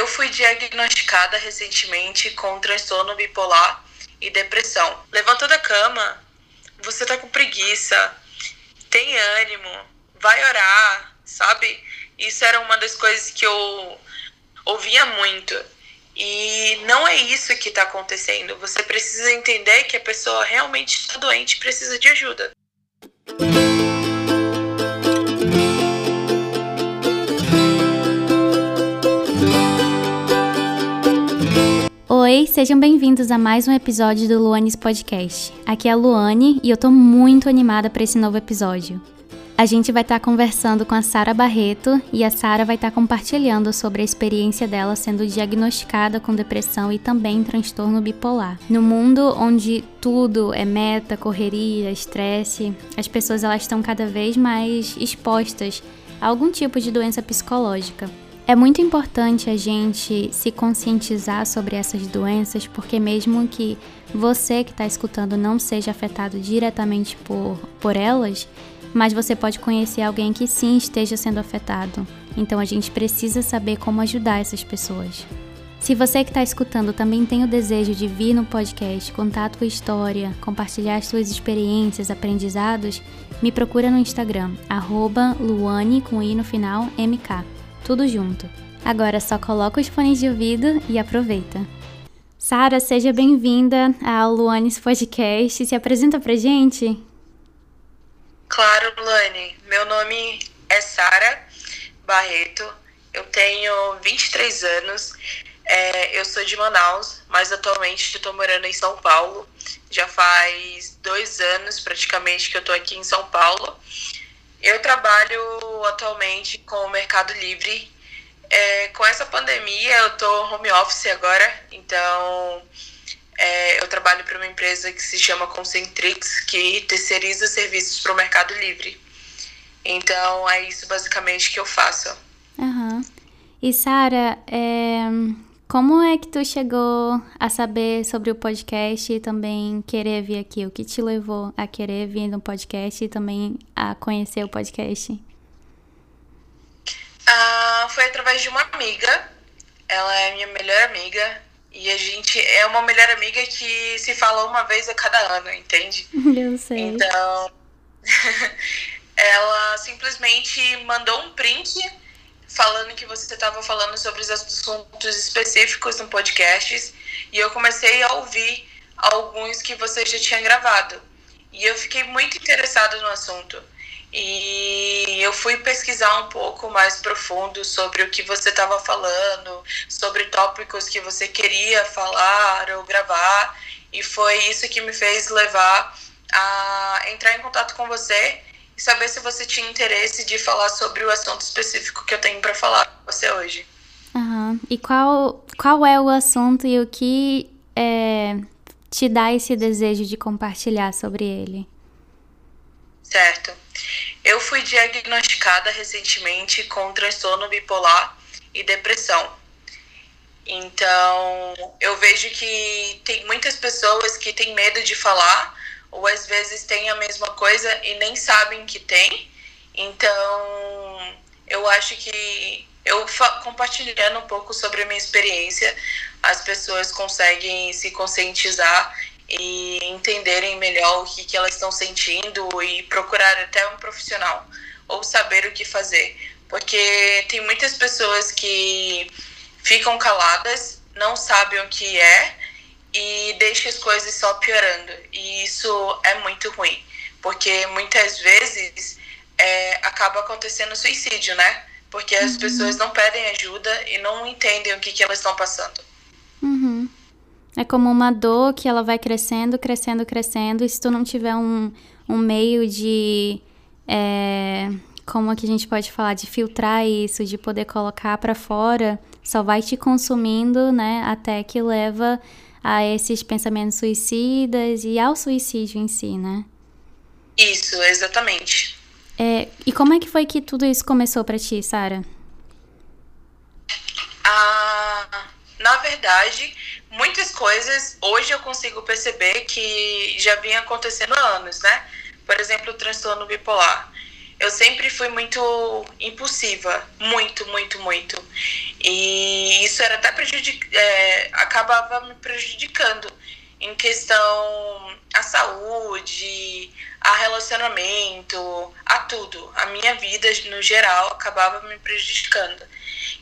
Eu fui diagnosticada recentemente com transtorno bipolar e depressão. Levantou da cama, você tá com preguiça, tem ânimo, vai orar, sabe? Isso era uma das coisas que eu ouvia muito. E não é isso que está acontecendo. Você precisa entender que a pessoa realmente está doente e precisa de ajuda. Oi, sejam bem-vindos a mais um episódio do Luanes Podcast. Aqui é a Luane e eu tô muito animada para esse novo episódio. A gente vai estar tá conversando com a Sara Barreto e a Sara vai estar tá compartilhando sobre a experiência dela sendo diagnosticada com depressão e também transtorno bipolar. No mundo onde tudo é meta, correria, estresse, as pessoas elas estão cada vez mais expostas a algum tipo de doença psicológica. É muito importante a gente se conscientizar sobre essas doenças, porque mesmo que você que está escutando não seja afetado diretamente por, por elas, mas você pode conhecer alguém que sim esteja sendo afetado. Então a gente precisa saber como ajudar essas pessoas. Se você que está escutando também tem o desejo de vir no podcast, contar a tua história, compartilhar as tuas experiências, aprendizados, me procura no Instagram, arroba Luane com i no final, MK. Tudo junto. Agora só coloca os fones de ouvido e aproveita. Sara, seja bem-vinda ao Luanes Podcast. Se apresenta pra gente. Claro, Lani. Meu nome é Sara Barreto. Eu tenho 23 anos. É, eu sou de Manaus, mas atualmente estou morando em São Paulo. Já faz dois anos praticamente que eu estou aqui em São Paulo. Eu trabalho atualmente com o Mercado Livre. É, com essa pandemia, eu estou home office agora, então é, eu trabalho para uma empresa que se chama Concentrix, que terceiriza serviços para o Mercado Livre. Então, é isso basicamente que eu faço. Uhum. E, Sara, é, como é que tu chegou a saber sobre o podcast e também querer vir aqui? O que te levou a querer vir no podcast e também a conhecer o podcast? Ah, foi através de uma amiga. Ela é minha melhor amiga. E a gente é uma melhor amiga que se fala uma vez a cada ano, entende? Eu sei. Então, ela simplesmente mandou um print falando que você estava falando sobre os assuntos específicos no podcast e eu comecei a ouvir alguns que você já tinha gravado. E eu fiquei muito interessada no assunto. E eu fui pesquisar um pouco mais profundo sobre o que você estava falando, sobre tópicos que você queria falar ou gravar, e foi isso que me fez levar a entrar em contato com você e saber se você tinha interesse de falar sobre o assunto específico que eu tenho para falar com você hoje. Uhum. E qual, qual é o assunto e o que é, te dá esse desejo de compartilhar sobre ele? Certo. Eu fui diagnosticada recentemente com transtorno bipolar e depressão. Então, eu vejo que tem muitas pessoas que têm medo de falar, ou às vezes têm a mesma coisa e nem sabem que tem. Então, eu acho que eu compartilhando um pouco sobre a minha experiência, as pessoas conseguem se conscientizar e entenderem melhor o que, que elas estão sentindo e procurar até um profissional ou saber o que fazer. Porque tem muitas pessoas que ficam caladas, não sabem o que é e deixam as coisas só piorando. E isso é muito ruim, porque muitas vezes é, acaba acontecendo suicídio, né? Porque as uhum. pessoas não pedem ajuda e não entendem o que, que elas estão passando. Uhum. É como uma dor que ela vai crescendo, crescendo, crescendo. E se tu não tiver um, um meio de. É, como é que a gente pode falar? De filtrar isso, de poder colocar para fora, só vai te consumindo, né? Até que leva a esses pensamentos suicidas e ao suicídio em si, né? Isso, exatamente. É, e como é que foi que tudo isso começou para ti, Sara? Ah, na verdade, muitas coisas hoje eu consigo perceber que já vinha acontecendo há anos, né? Por exemplo, o transtorno bipolar. Eu sempre fui muito impulsiva, muito, muito, muito. E isso era até prejudic... É, acabava me prejudicando em questão à saúde, a relacionamento, a tudo. A minha vida no geral acabava me prejudicando.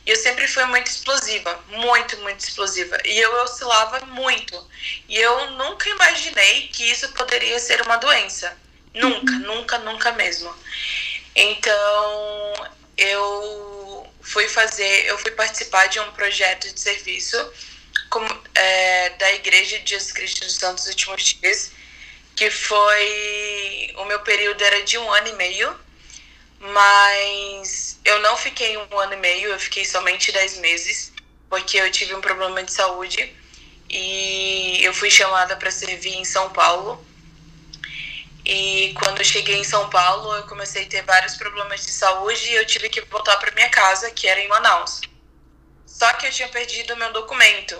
E eu sempre fui muito explosiva, muito, muito explosiva. E eu oscilava muito. E eu nunca imaginei que isso poderia ser uma doença. Nunca, uhum. nunca, nunca mesmo. Então, eu fui fazer, eu fui participar de um projeto de serviço com, é, da Igreja de Jesus Cristo dos Santos Últimos Dias, que foi. O meu período era de um ano e meio, mas eu não fiquei um ano e meio, eu fiquei somente dez meses, porque eu tive um problema de saúde e eu fui chamada para servir em São Paulo e quando eu cheguei em São Paulo, eu comecei a ter vários problemas de saúde e eu tive que voltar para minha casa, que era em Manaus. Só que eu tinha perdido meu documento.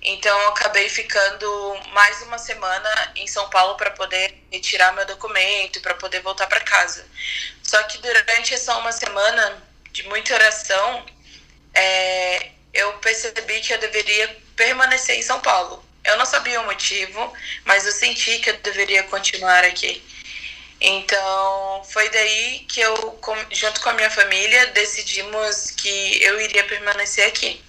Então eu acabei ficando mais uma semana em São Paulo para poder retirar meu documento, para poder voltar para casa. Só que durante essa uma semana de muita oração, é, eu percebi que eu deveria permanecer em São Paulo. Eu não sabia o motivo, mas eu senti que eu deveria continuar aqui. Então, foi daí que eu, junto com a minha família, decidimos que eu iria permanecer aqui.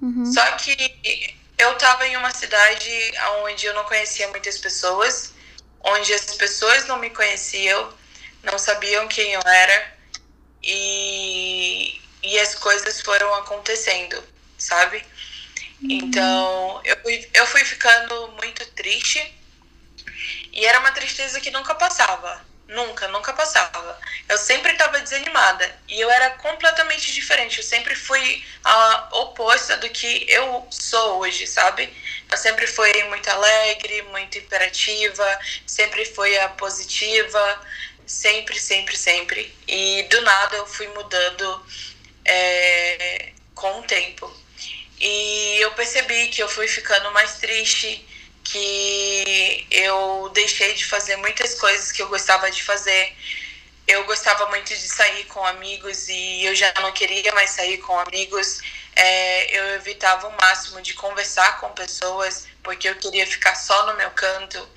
Uhum. Só que eu estava em uma cidade onde eu não conhecia muitas pessoas, onde as pessoas não me conheciam, não sabiam quem eu era, e, e as coisas foram acontecendo, sabe? Então, eu fui, eu fui ficando muito triste. E era uma tristeza que nunca passava. Nunca, nunca passava. Eu sempre estava desanimada. E eu era completamente diferente. Eu sempre fui a oposta do que eu sou hoje, sabe? Eu sempre fui muito alegre, muito imperativa, sempre fui a positiva. Sempre, sempre, sempre. E do nada eu fui mudando é, com o tempo. E eu percebi que eu fui ficando mais triste, que eu deixei de fazer muitas coisas que eu gostava de fazer. Eu gostava muito de sair com amigos e eu já não queria mais sair com amigos. É, eu evitava o máximo de conversar com pessoas porque eu queria ficar só no meu canto.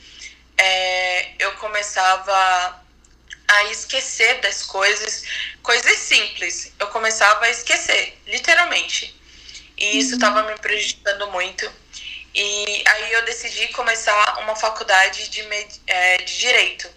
É, eu começava a esquecer das coisas, coisas simples. Eu começava a esquecer, literalmente. E isso estava me prejudicando muito. E aí eu decidi começar uma faculdade de, é, de Direito.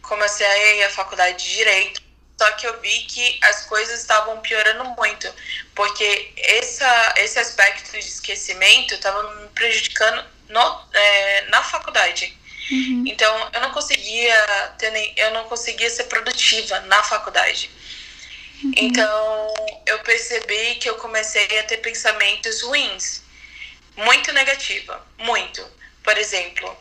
Comecei a faculdade de Direito, só que eu vi que as coisas estavam piorando muito, porque essa, esse aspecto de esquecimento estava me prejudicando no, é, na faculdade. Uhum. Então eu não conseguia ter nem, eu não conseguia ser produtiva na faculdade. Uhum. Então, eu percebi que eu comecei a ter pensamentos ruins, muito negativa, muito. Por exemplo,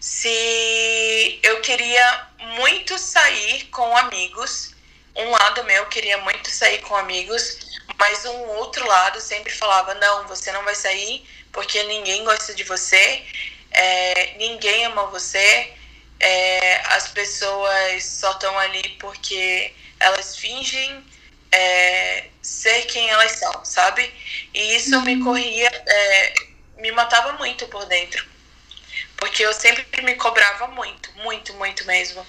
se eu queria muito sair com amigos, um lado meu queria muito sair com amigos, mas um outro lado sempre falava: não, você não vai sair porque ninguém gosta de você, é, ninguém ama você, é, as pessoas só estão ali porque elas fingem é, ser quem elas são, sabe? E isso uhum. me corria, é, me matava muito por dentro. Porque eu sempre me cobrava muito, muito, muito mesmo.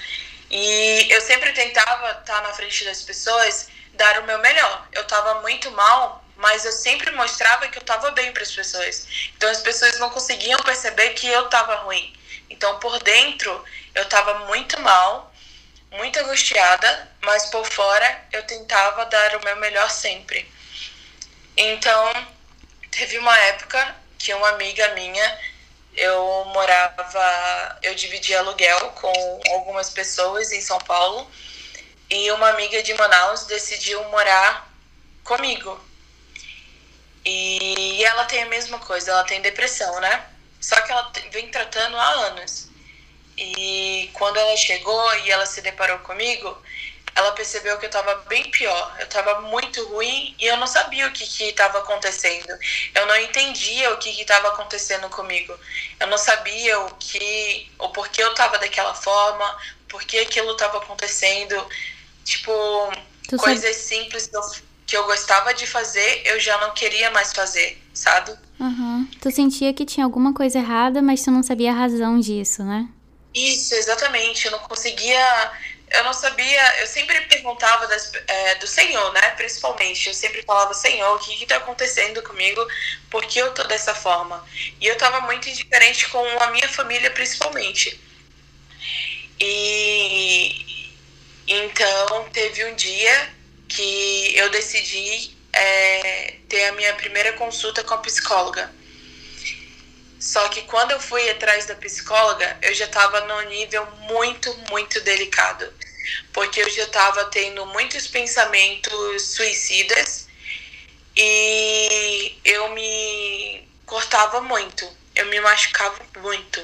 E eu sempre tentava estar na frente das pessoas, dar o meu melhor. Eu estava muito mal, mas eu sempre mostrava que eu estava bem para as pessoas. Então as pessoas não conseguiam perceber que eu estava ruim. Então por dentro eu estava muito mal muito angustiada, mas por fora eu tentava dar o meu melhor sempre. Então, teve uma época que uma amiga minha, eu morava, eu dividia aluguel com algumas pessoas em São Paulo, e uma amiga de Manaus decidiu morar comigo. E ela tem a mesma coisa, ela tem depressão, né? Só que ela vem tratando há anos. E quando ela chegou e ela se deparou comigo, ela percebeu que eu estava bem pior. Eu estava muito ruim e eu não sabia o que estava acontecendo. Eu não entendia o que estava acontecendo comigo. Eu não sabia o que, o porquê eu estava daquela forma, por que aquilo estava acontecendo. Tipo, tu coisas sabe... simples que eu, que eu gostava de fazer, eu já não queria mais fazer, sabe? Uhum. Tu sentia que tinha alguma coisa errada, mas tu não sabia a razão disso, né? Isso, exatamente. Eu não conseguia eu não sabia, eu sempre perguntava das, é, do Senhor, né? Principalmente, eu sempre falava, Senhor, o que está acontecendo comigo? Por que eu tô dessa forma? E eu estava muito indiferente com a minha família, principalmente. E então teve um dia que eu decidi é, ter a minha primeira consulta com a psicóloga. Só que quando eu fui atrás da psicóloga, eu já estava num nível muito, muito delicado. Porque eu já estava tendo muitos pensamentos suicidas e eu me cortava muito, eu me machucava muito.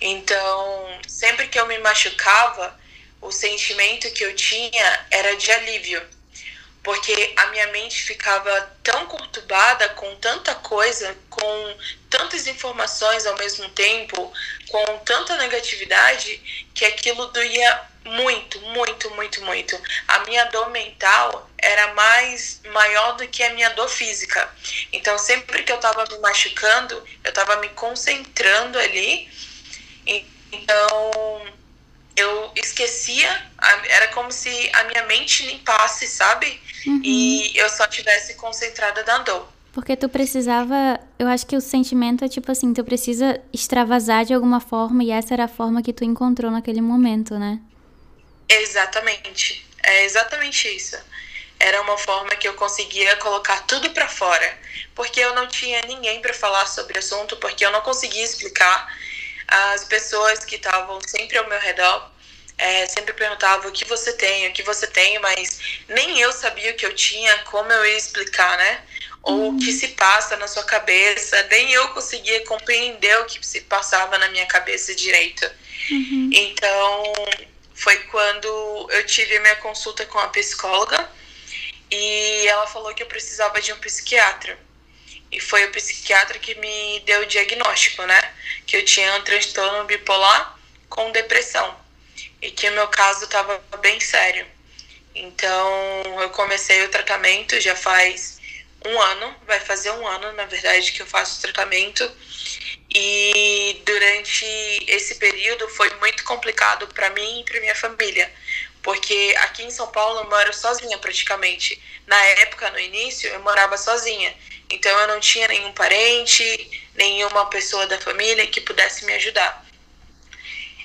Então, sempre que eu me machucava, o sentimento que eu tinha era de alívio porque a minha mente ficava tão conturbada com tanta coisa, com tantas informações ao mesmo tempo, com tanta negatividade, que aquilo doía muito, muito, muito, muito. A minha dor mental era mais maior do que a minha dor física. Então, sempre que eu estava me machucando, eu estava me concentrando ali. Então, eu esquecia, era como se a minha mente limpasse, sabe? Uhum. E eu só tivesse concentrada na dor. Porque tu precisava, eu acho que o sentimento é tipo assim, tu precisa extravasar de alguma forma e essa era a forma que tu encontrou naquele momento, né? Exatamente. É exatamente isso. Era uma forma que eu conseguia colocar tudo para fora, porque eu não tinha ninguém para falar sobre o assunto, porque eu não conseguia explicar as pessoas que estavam sempre ao meu redor é, sempre perguntavam o que você tem, o que você tem, mas nem eu sabia o que eu tinha, como eu ia explicar, né? Ou o que se passa na sua cabeça, nem eu conseguia compreender o que se passava na minha cabeça direito. Uhum. Então, foi quando eu tive minha consulta com a psicóloga e ela falou que eu precisava de um psiquiatra. E foi o psiquiatra que me deu o diagnóstico, né? Que eu tinha um transtorno bipolar com depressão. E que o meu caso estava bem sério. Então, eu comecei o tratamento já faz um ano, vai fazer um ano, na verdade, que eu faço o tratamento. E durante esse período foi muito complicado para mim e para minha família, porque aqui em São Paulo eu moro sozinha praticamente. Na época, no início, eu morava sozinha. Então eu não tinha nenhum parente, nenhuma pessoa da família que pudesse me ajudar.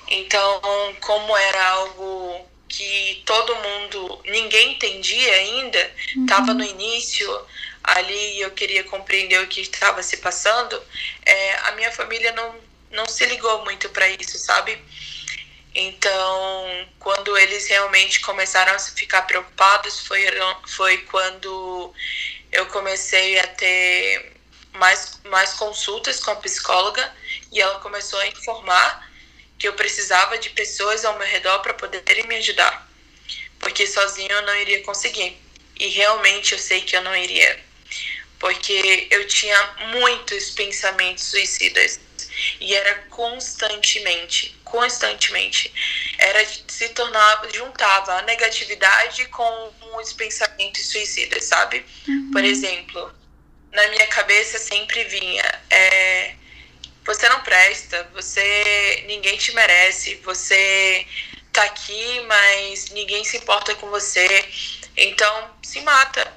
Então, como era algo que todo mundo, ninguém entendia ainda, estava uhum. no início ali eu queria compreender o que estava se passando, é, a minha família não, não se ligou muito para isso, sabe? Então, quando eles realmente começaram a ficar preocupados, foi, foi quando eu comecei a ter mais, mais consultas com a psicóloga e ela começou a informar que eu precisava de pessoas ao meu redor para poderem me ajudar, porque sozinho eu não iria conseguir. E realmente eu sei que eu não iria, porque eu tinha muitos pensamentos suicidas e era constantemente, constantemente. Era se tornava, juntava a negatividade com os pensamentos suicidas, sabe? Uhum. Por exemplo, na minha cabeça sempre vinha é, você não presta, você ninguém te merece, você tá aqui, mas ninguém se importa com você, então se mata.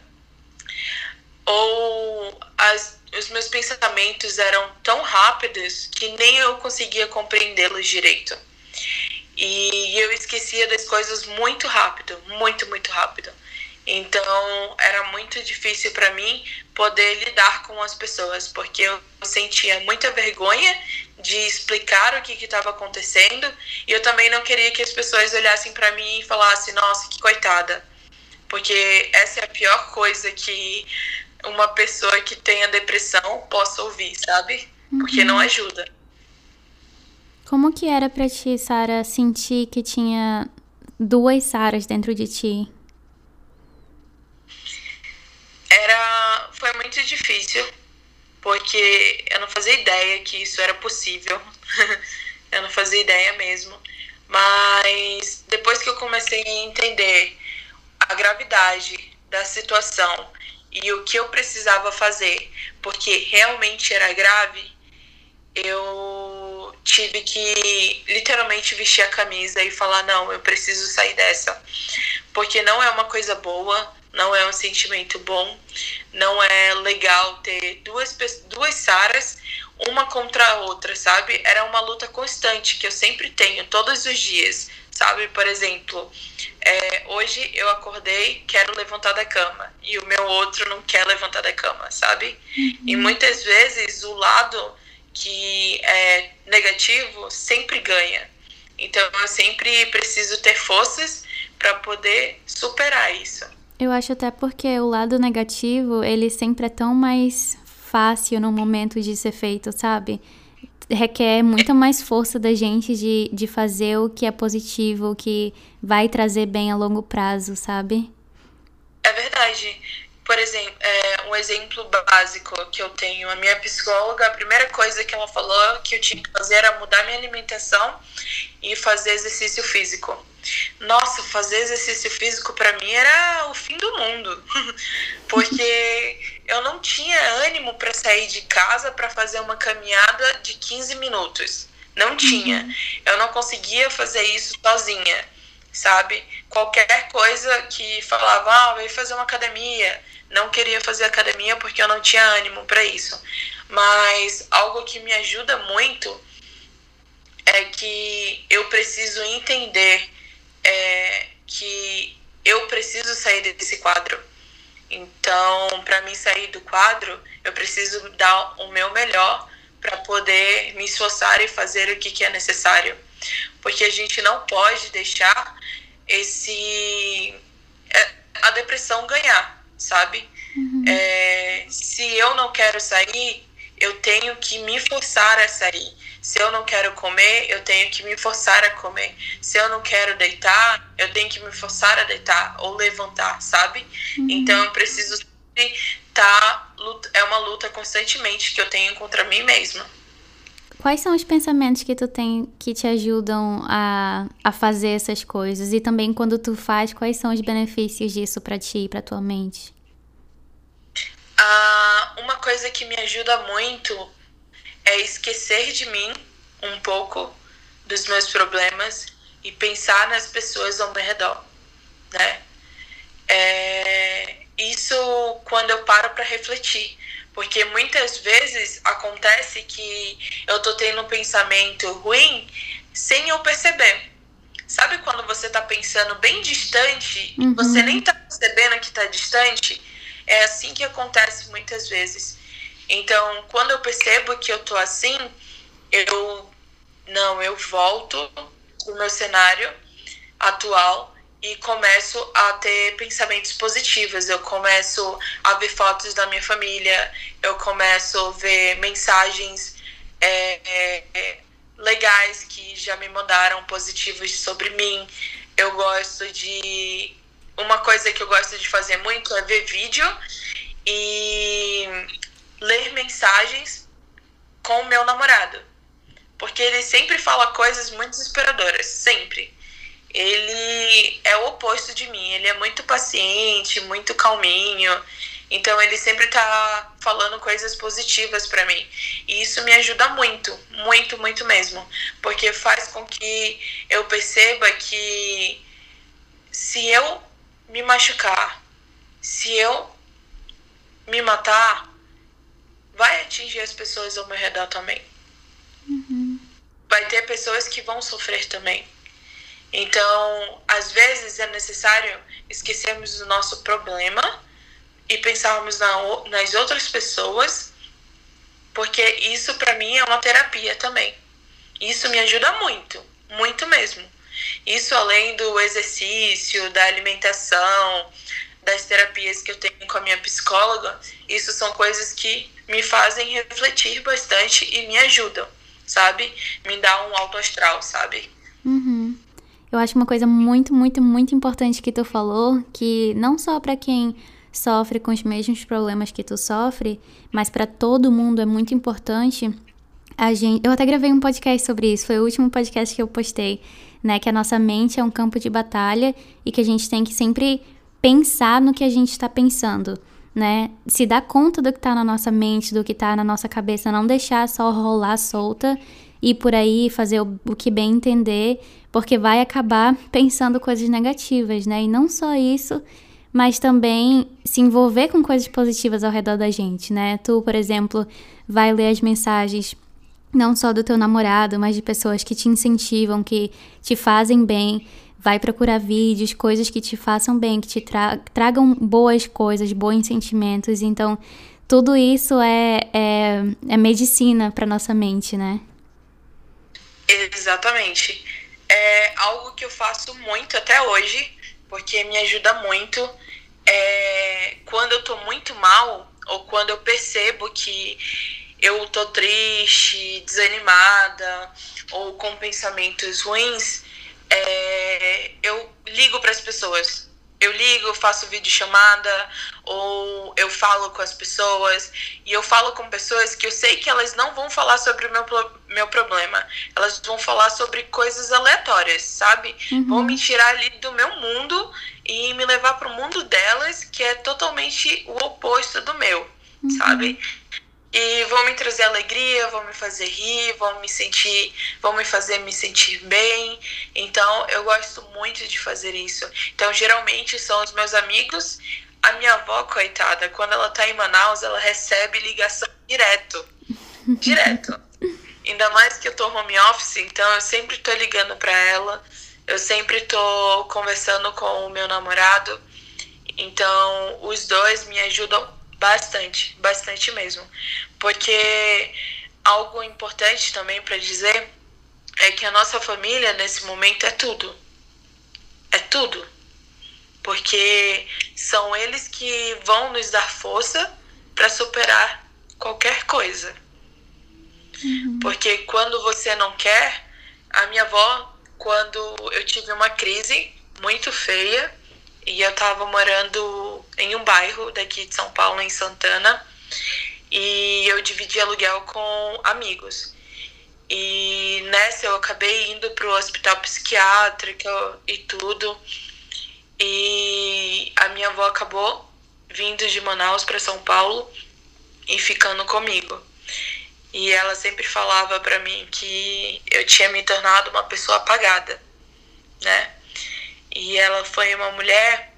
Ou as, os meus pensamentos eram tão rápidos que nem eu conseguia compreendê-los direito. E eu esquecia das coisas muito rápido, muito, muito rápido. Então era muito difícil para mim poder lidar com as pessoas, porque eu sentia muita vergonha de explicar o que estava acontecendo e eu também não queria que as pessoas olhassem para mim e falassem: nossa, que coitada. Porque essa é a pior coisa que uma pessoa que tenha depressão possa ouvir, sabe? Porque uhum. não ajuda. Como que era para ti, Sara, sentir que tinha duas Saras dentro de ti? Era, foi muito difícil, porque eu não fazia ideia que isso era possível. eu não fazia ideia mesmo. Mas depois que eu comecei a entender a gravidade da situação e o que eu precisava fazer, porque realmente era grave, eu tive que literalmente vestir a camisa e falar: não, eu preciso sair dessa. Porque não é uma coisa boa, não é um sentimento bom, não é legal ter duas, duas Saras, uma contra a outra, sabe? Era uma luta constante que eu sempre tenho, todos os dias, sabe? Por exemplo, é, hoje eu acordei, quero levantar da cama, e o meu outro não quer levantar da cama, sabe? Uhum. E muitas vezes o lado que é negativo sempre ganha. Então eu sempre preciso ter forças para poder superar isso. Eu acho até porque o lado negativo, ele sempre é tão mais fácil no momento de ser feito, sabe? Requer muita mais força da gente de, de fazer o que é positivo, o que vai trazer bem a longo prazo, sabe? É verdade por exemplo, é, um exemplo básico que eu tenho, a minha psicóloga, a primeira coisa que ela falou que eu tinha que fazer era mudar minha alimentação e fazer exercício físico. Nossa, fazer exercício físico para mim era o fim do mundo, porque eu não tinha ânimo para sair de casa para fazer uma caminhada de 15 minutos. Não tinha. Uhum. Eu não conseguia fazer isso sozinha, sabe? Qualquer coisa que falava, ah, vai fazer uma academia, não queria fazer academia porque eu não tinha ânimo para isso. Mas algo que me ajuda muito é que eu preciso entender é, que eu preciso sair desse quadro. Então, para mim sair do quadro, eu preciso dar o meu melhor para poder me esforçar e fazer o que, que é necessário. Porque a gente não pode deixar esse é, a depressão ganhar sabe? Uhum. É, se eu não quero sair, eu tenho que me forçar a sair. Se eu não quero comer, eu tenho que me forçar a comer. Se eu não quero deitar, eu tenho que me forçar a deitar ou levantar, sabe? Uhum. Então eu preciso estar. Tá, é uma luta constantemente que eu tenho contra mim mesma. Quais são os pensamentos que tu tem que te ajudam a, a fazer essas coisas? E também quando tu faz, quais são os benefícios disso para ti e para tua mente? Ah, uma coisa que me ajuda muito é esquecer de mim um pouco dos meus problemas e pensar nas pessoas ao meu redor, né? É, isso quando eu paro para refletir porque muitas vezes acontece que eu tô tendo um pensamento ruim sem eu perceber. Sabe quando você tá pensando bem distante uhum. e você nem tá percebendo que tá distante? É assim que acontece muitas vezes. Então, quando eu percebo que eu tô assim, eu não, eu volto pro meu cenário atual e começo a ter pensamentos positivos. Eu começo a ver fotos da minha família, eu começo a ver mensagens é, é, legais que já me mandaram positivos sobre mim. Eu gosto de. Uma coisa que eu gosto de fazer muito é ver vídeo e ler mensagens com o meu namorado. Porque ele sempre fala coisas muito desesperadoras, sempre ele é o oposto de mim. Ele é muito paciente, muito calminho. Então ele sempre tá falando coisas positivas para mim. E isso me ajuda muito, muito, muito mesmo, porque faz com que eu perceba que se eu me machucar, se eu me matar, vai atingir as pessoas ao meu redor também. Uhum. Vai ter pessoas que vão sofrer também. Então, às vezes é necessário esquecermos do nosso problema e pensarmos na, nas outras pessoas, porque isso para mim é uma terapia também. Isso me ajuda muito, muito mesmo. Isso além do exercício, da alimentação, das terapias que eu tenho com a minha psicóloga, isso são coisas que me fazem refletir bastante e me ajudam, sabe? Me dá um alto astral, sabe? Uhum. Eu acho uma coisa muito, muito, muito importante que tu falou, que não só para quem sofre com os mesmos problemas que tu sofre, mas para todo mundo é muito importante. A gente, eu até gravei um podcast sobre isso, foi o último podcast que eu postei né? Que a nossa mente é um campo de batalha e que a gente tem que sempre pensar no que a gente está pensando, né? Se dar conta do que está na nossa mente, do que está na nossa cabeça, não deixar só rolar solta e por aí fazer o, o que bem entender, porque vai acabar pensando coisas negativas, né? E não só isso, mas também se envolver com coisas positivas ao redor da gente, né? Tu, por exemplo, vai ler as mensagens não só do teu namorado, mas de pessoas que te incentivam, que te fazem bem. Vai procurar vídeos, coisas que te façam bem, que te tra tragam boas coisas, bons sentimentos. Então, tudo isso é, é, é medicina para nossa mente, né? Exatamente. É algo que eu faço muito até hoje, porque me ajuda muito. É, quando eu tô muito mal, ou quando eu percebo que eu tô triste, desanimada ou com pensamentos ruins, é, eu ligo para as pessoas. Eu ligo, faço vídeo chamada ou eu falo com as pessoas e eu falo com pessoas que eu sei que elas não vão falar sobre o meu, meu problema. Elas vão falar sobre coisas aleatórias, sabe? Uhum. Vão me tirar ali do meu mundo e me levar para o mundo delas, que é totalmente o oposto do meu, uhum. sabe? E vão me trazer alegria, vão me fazer rir, vão me sentir, vão me fazer me sentir bem. Então, eu gosto muito de fazer isso. Então, geralmente são os meus amigos. A minha avó, coitada, quando ela tá em Manaus, ela recebe ligação direto. Direto. Ainda mais que eu tô home office, então eu sempre tô ligando para ela. Eu sempre tô conversando com o meu namorado. Então, os dois me ajudam Bastante, bastante mesmo. Porque algo importante também para dizer é que a nossa família nesse momento é tudo. É tudo. Porque são eles que vão nos dar força para superar qualquer coisa. Uhum. Porque quando você não quer, a minha avó, quando eu tive uma crise muito feia, e eu tava morando em um bairro daqui de São Paulo, em Santana, e eu dividi aluguel com amigos. E nessa eu acabei indo pro hospital psiquiátrico e tudo. E a minha avó acabou vindo de Manaus para São Paulo e ficando comigo. E ela sempre falava para mim que eu tinha me tornado uma pessoa apagada, né? E ela foi uma mulher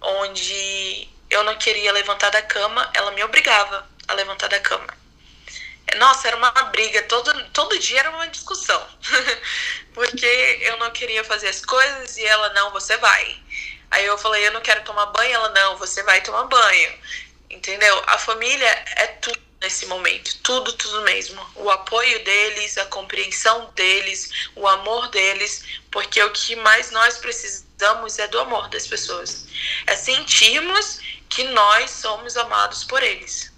onde eu não queria levantar da cama, ela me obrigava a levantar da cama. Nossa, era uma briga, todo, todo dia era uma discussão. Porque eu não queria fazer as coisas e ela, não, você vai. Aí eu falei, eu não quero tomar banho, ela, não, você vai tomar banho. Entendeu? A família é tudo nesse momento, tudo, tudo mesmo. O apoio deles, a compreensão deles, o amor deles, porque o que mais nós precisamos precisamos é do amor das pessoas. É sentirmos que nós somos amados por eles.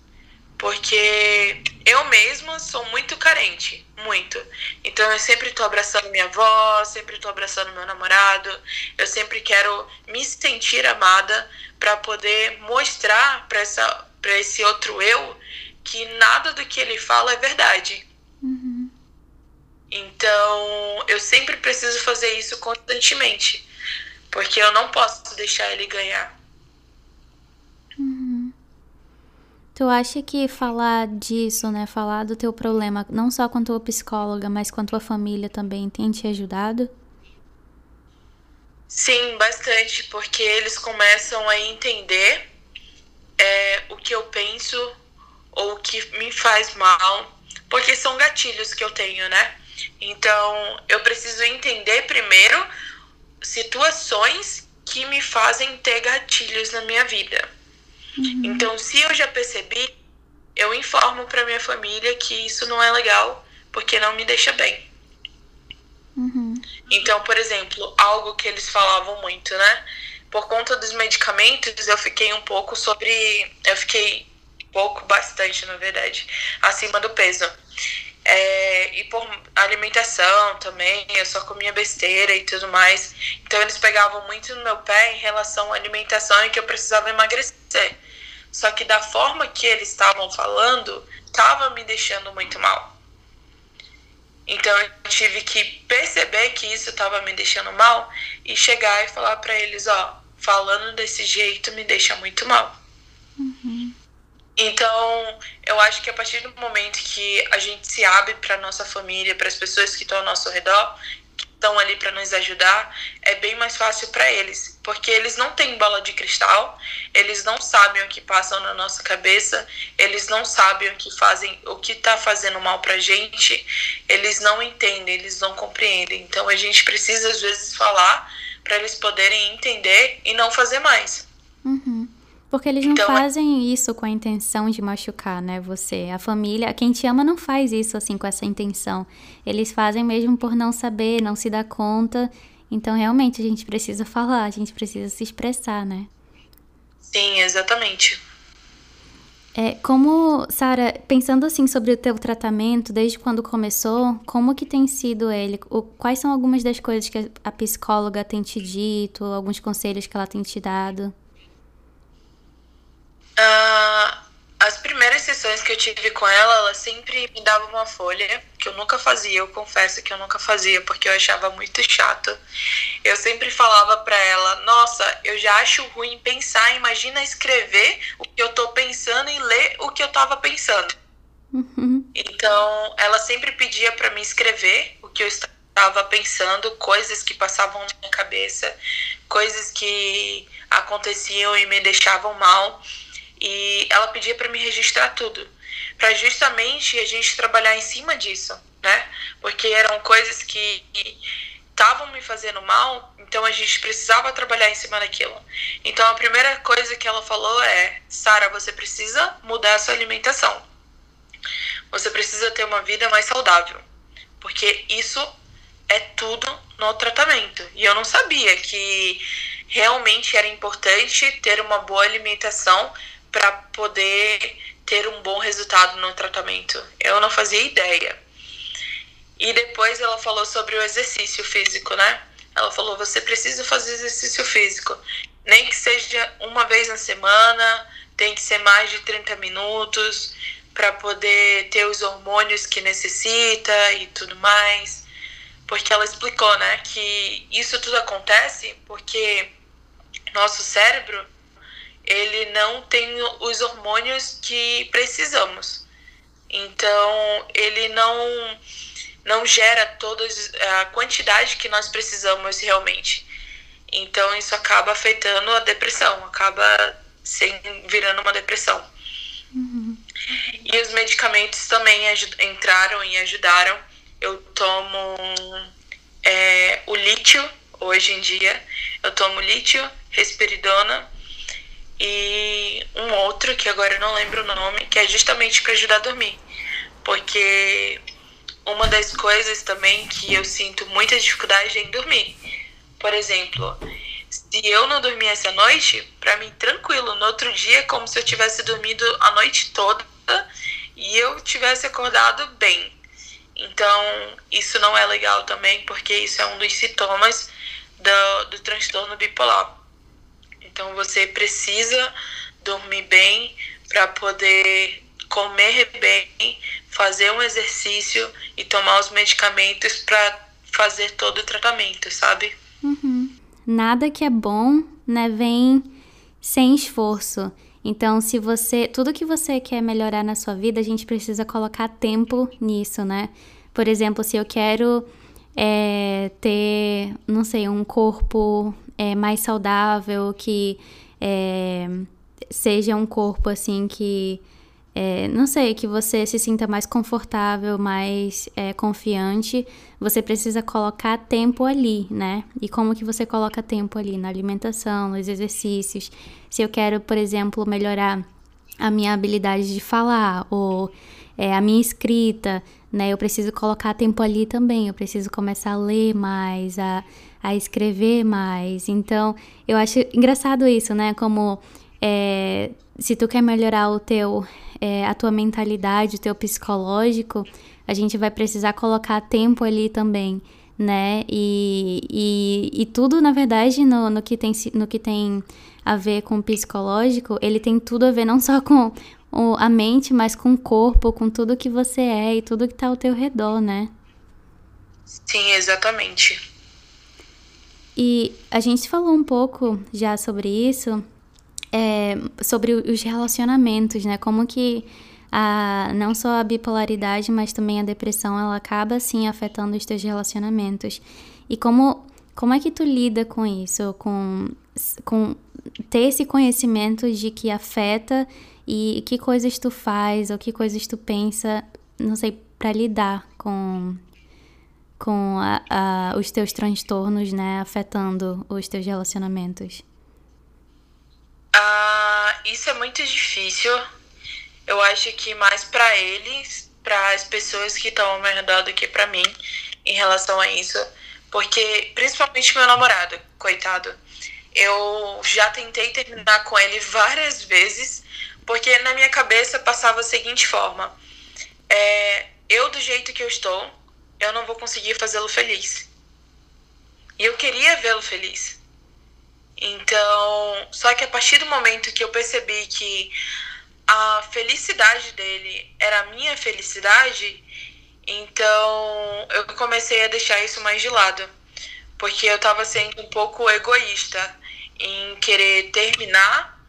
Porque eu mesma sou muito carente, muito. Então eu sempre tô abraçando minha avó, sempre tô abraçando meu namorado. Eu sempre quero me sentir amada para poder mostrar para essa para esse outro eu que nada do que ele fala é verdade. Uhum. Então, eu sempre preciso fazer isso constantemente. Porque eu não posso deixar ele ganhar. Uhum. Tu acha que falar disso, né? Falar do teu problema, não só com a tua psicóloga, mas com a tua família também, tem te ajudado? Sim, bastante, porque eles começam a entender é, o que eu penso ou o que me faz mal, porque são gatilhos que eu tenho, né? Então, eu preciso entender primeiro situações que me fazem ter gatilhos na minha vida. Uhum. Então, se eu já percebi, eu informo para minha família que isso não é legal, porque não me deixa bem. Uhum. Então, por exemplo, algo que eles falavam muito, né? Por conta dos medicamentos, eu fiquei um pouco sobre. Eu fiquei pouco, bastante, na verdade, acima do peso. É, e por alimentação também, eu só comia besteira e tudo mais. Então eles pegavam muito no meu pé em relação à alimentação e que eu precisava emagrecer. Só que da forma que eles estavam falando, estava me deixando muito mal. Então eu tive que perceber que isso estava me deixando mal e chegar e falar para eles, ó, falando desse jeito me deixa muito mal. Uhum. Então, eu acho que a partir do momento que a gente se abre para nossa família, para as pessoas que estão ao nosso redor, estão ali para nos ajudar, é bem mais fácil para eles, porque eles não têm bola de cristal, eles não sabem o que passam na nossa cabeça, eles não sabem o que fazem, o que está fazendo mal para gente, eles não entendem, eles não compreendem. Então a gente precisa às vezes falar para eles poderem entender e não fazer mais. Uhum. Porque eles não então, fazem isso com a intenção de machucar, né? Você. A família, quem te ama não faz isso assim com essa intenção. Eles fazem mesmo por não saber, não se dar conta. Então, realmente, a gente precisa falar, a gente precisa se expressar, né? Sim, exatamente. É, como, Sara, pensando assim sobre o teu tratamento, desde quando começou, como que tem sido ele? O, quais são algumas das coisas que a psicóloga tem te dito, alguns conselhos que ela tem te dado? Uh, as primeiras sessões que eu tive com ela, ela sempre me dava uma folha, que eu nunca fazia, eu confesso que eu nunca fazia, porque eu achava muito chato. Eu sempre falava para ela: Nossa, eu já acho ruim pensar, imagina escrever o que eu tô pensando e ler o que eu tava pensando. Uhum. Então, ela sempre pedia para mim escrever o que eu estava pensando, coisas que passavam na minha cabeça, coisas que aconteciam e me deixavam mal e ela pedia para me registrar tudo, para justamente a gente trabalhar em cima disso, né? Porque eram coisas que estavam me fazendo mal, então a gente precisava trabalhar em cima daquilo. Então a primeira coisa que ela falou é: Sara, você precisa mudar a sua alimentação. Você precisa ter uma vida mais saudável, porque isso é tudo no tratamento. E eu não sabia que realmente era importante ter uma boa alimentação para poder ter um bom resultado no tratamento. Eu não fazia ideia. E depois ela falou sobre o exercício físico, né? Ela falou: você precisa fazer exercício físico. Nem que seja uma vez na semana, tem que ser mais de 30 minutos para poder ter os hormônios que necessita e tudo mais. Porque ela explicou, né, que isso tudo acontece porque nosso cérebro ele não tem os hormônios que precisamos. Então, ele não não gera toda a quantidade que nós precisamos realmente. Então, isso acaba afetando a depressão, acaba sem, virando uma depressão. Uhum. E os medicamentos também entraram e ajudaram. Eu tomo é, o lítio hoje em dia. Eu tomo lítio, risperidona e um outro que agora eu não lembro o nome, que é justamente para ajudar a dormir. Porque uma das coisas também que eu sinto muita dificuldade é em dormir. Por exemplo, se eu não dormir essa noite, para mim tranquilo, no outro dia é como se eu tivesse dormido a noite toda e eu tivesse acordado bem. Então, isso não é legal também, porque isso é um dos sintomas do, do transtorno bipolar. Então você precisa dormir bem para poder comer bem, fazer um exercício e tomar os medicamentos para fazer todo o tratamento, sabe? Uhum. Nada que é bom, né, vem sem esforço. Então, se você, tudo que você quer melhorar na sua vida, a gente precisa colocar tempo nisso, né? Por exemplo, se eu quero é, ter, não sei, um corpo é, mais saudável, que é, seja um corpo assim que, é, não sei, que você se sinta mais confortável, mais é, confiante, você precisa colocar tempo ali, né? E como que você coloca tempo ali? Na alimentação, nos exercícios. Se eu quero, por exemplo, melhorar a minha habilidade de falar ou é, a minha escrita, né? Eu preciso colocar tempo ali também, eu preciso começar a ler mais, a, a escrever mais. Então, eu acho engraçado isso, né? Como é, se tu quer melhorar o teu, é, a tua mentalidade, o teu psicológico, a gente vai precisar colocar tempo ali também, né? E, e, e tudo, na verdade, no, no, que tem, no que tem a ver com o psicológico, ele tem tudo a ver não só com a mente, mas com o corpo, com tudo que você é e tudo que tá ao teu redor, né? Sim, exatamente. E a gente falou um pouco já sobre isso, é, sobre os relacionamentos, né? Como que a, não só a bipolaridade, mas também a depressão, ela acaba assim afetando os teus relacionamentos. E como, como é que tu lida com isso? Com, com ter esse conhecimento de que afeta e que coisas tu faz ou que coisas tu pensa, não sei, para lidar com com a, a, os teus transtornos, né, afetando os teus relacionamentos? Ah, isso é muito difícil. Eu acho que mais para eles, para as pessoas que estão ao meu redor do que para mim em relação a isso, porque principalmente meu namorado, coitado. Eu já tentei terminar com ele várias vezes, porque na minha cabeça passava a seguinte forma: é, eu do jeito que eu estou, eu não vou conseguir fazê-lo feliz. E eu queria vê-lo feliz. Então, só que a partir do momento que eu percebi que a felicidade dele era a minha felicidade, então eu comecei a deixar isso mais de lado. Porque eu estava sendo um pouco egoísta em querer terminar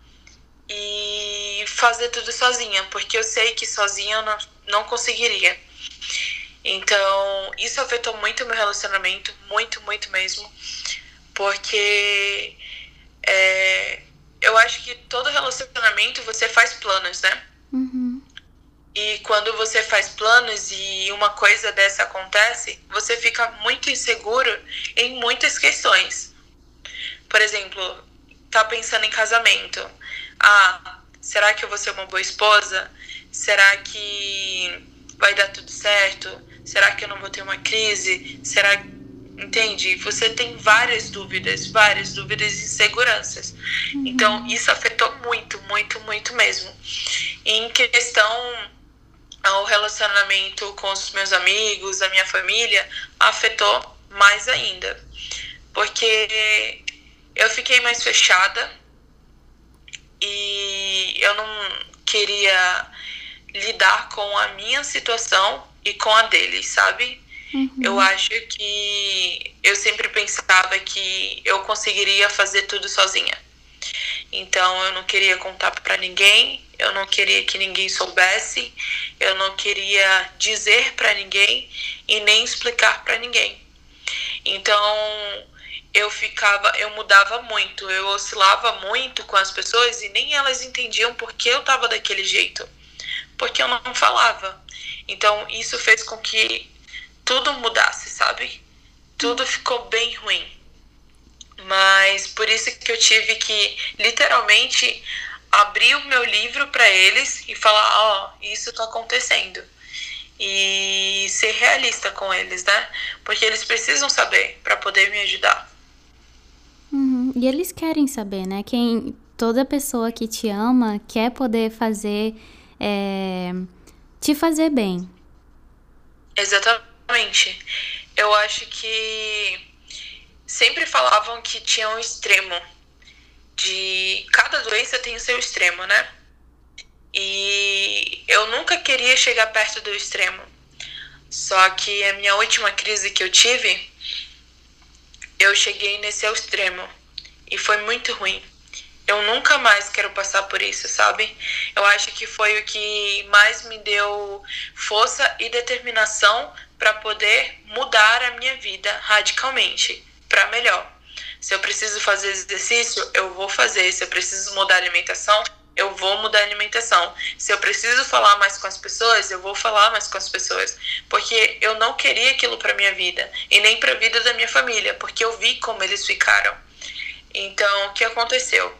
e fazer tudo sozinha, porque eu sei que sozinha eu não, não conseguiria. Então, isso afetou muito o meu relacionamento, muito, muito mesmo. Porque é, eu acho que todo relacionamento você faz planos, né? Uhum. E quando você faz planos e uma coisa dessa acontece, você fica muito inseguro em muitas questões. Por exemplo, tá pensando em casamento. Ah, será que eu vou ser uma boa esposa? Será que vai dar tudo certo? Será que eu não vou ter uma crise? Será entende? Você tem várias dúvidas, várias dúvidas e inseguranças. Uhum. Então, isso afetou muito, muito, muito mesmo. Em questão ao relacionamento com os meus amigos, a minha família, afetou mais ainda. Porque eu fiquei mais fechada e eu não queria lidar com a minha situação e com a deles, sabe? Uhum. Eu acho que eu sempre pensava que eu conseguiria fazer tudo sozinha. Então eu não queria contar para ninguém, eu não queria que ninguém soubesse, eu não queria dizer para ninguém e nem explicar para ninguém. Então eu ficava, eu mudava muito, eu oscilava muito com as pessoas e nem elas entendiam por que eu estava daquele jeito, porque eu não falava. Então isso fez com que tudo mudasse, sabe? Tudo ficou bem ruim. Mas por isso que eu tive que literalmente abrir o meu livro para eles e falar, ó, oh, isso tá acontecendo. E ser realista com eles, né? Porque eles precisam saber para poder me ajudar. Uhum. E eles querem saber, né? Quem toda pessoa que te ama quer poder fazer é, te fazer bem. Exatamente. Eu acho que sempre falavam que tinha um extremo. De cada doença tem o seu extremo, né? E eu nunca queria chegar perto do extremo. Só que a minha última crise que eu tive, eu cheguei nesse extremo. E foi muito ruim. Eu nunca mais quero passar por isso, sabe? Eu acho que foi o que mais me deu força e determinação para poder mudar a minha vida radicalmente para melhor. Se eu preciso fazer exercício, eu vou fazer. Se eu preciso mudar a alimentação, eu vou mudar a alimentação. Se eu preciso falar mais com as pessoas, eu vou falar mais com as pessoas, porque eu não queria aquilo para minha vida e nem para a vida da minha família, porque eu vi como eles ficaram. Então, o que aconteceu?